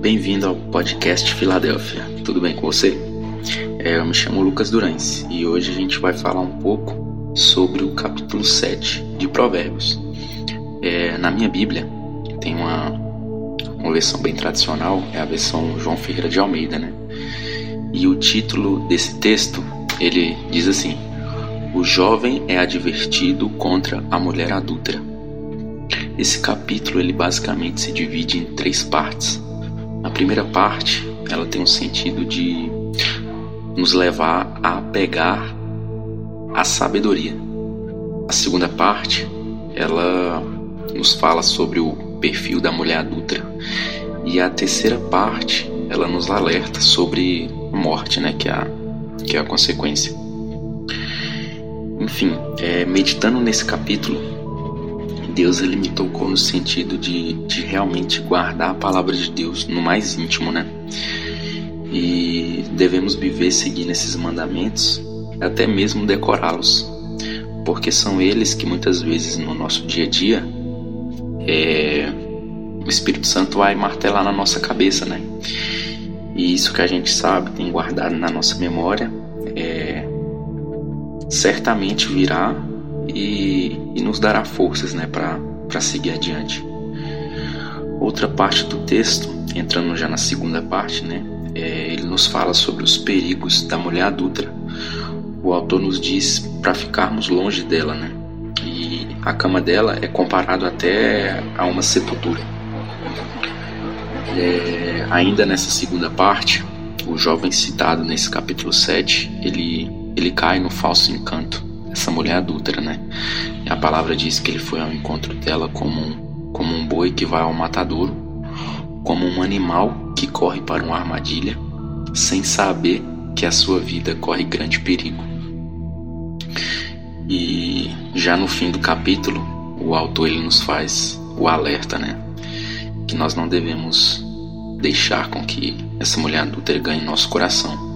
Bem-vindo ao podcast Filadélfia. Tudo bem com você? É, eu me chamo Lucas Durães e hoje a gente vai falar um pouco sobre o capítulo 7 de Provérbios. É, na minha Bíblia tem uma, uma versão bem tradicional, é a versão João Ferreira de Almeida, né? E o título desse texto, ele diz assim: O jovem é advertido contra a mulher adúltera. Esse capítulo ele basicamente se divide em três partes. A primeira parte, ela tem um sentido de nos levar a pegar a sabedoria. A segunda parte, ela nos fala sobre o perfil da mulher adulta. E a terceira parte, ela nos alerta sobre a morte, né, que é a, que é a consequência. Enfim, é, meditando nesse capítulo, Deus ele me tocou no sentido de, de realmente guardar a palavra de Deus no mais íntimo, né? E devemos viver seguindo esses mandamentos, até mesmo decorá-los, porque são eles que muitas vezes no nosso dia a dia é, o Espírito Santo vai martelar na nossa cabeça, né? E isso que a gente sabe, tem guardado na nossa memória, é, certamente virá e, e nos dará forças né, para seguir adiante. Outra parte do texto, entrando já na segunda parte, né, é, ele nos fala sobre os perigos da mulher adulta. O autor nos diz para ficarmos longe dela, né? E a cama dela é comparado até a uma sepultura. É, ainda nessa segunda parte, o jovem citado nesse capítulo 7, ele, ele cai no falso encanto essa mulher adúltera, né? E a palavra diz que ele foi ao encontro dela como um, como um boi que vai ao matadouro, como um animal que corre para uma armadilha, sem saber que a sua vida corre grande perigo. E já no fim do capítulo, o autor ele nos faz o alerta, né? Que nós não devemos deixar com que essa mulher adúltera ganhe nosso coração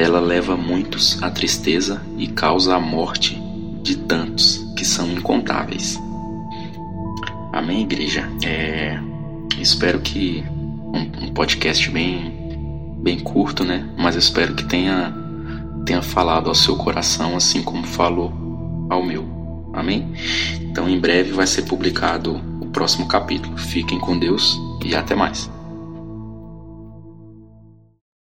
ela leva muitos à tristeza e causa a morte de tantos que são incontáveis. Amém, igreja? É, espero que um, um, podcast bem, bem curto, né? Mas espero que tenha, tenha falado ao seu coração assim como falou ao meu. Amém? Então, em breve vai ser publicado o próximo capítulo. Fiquem com Deus e até mais.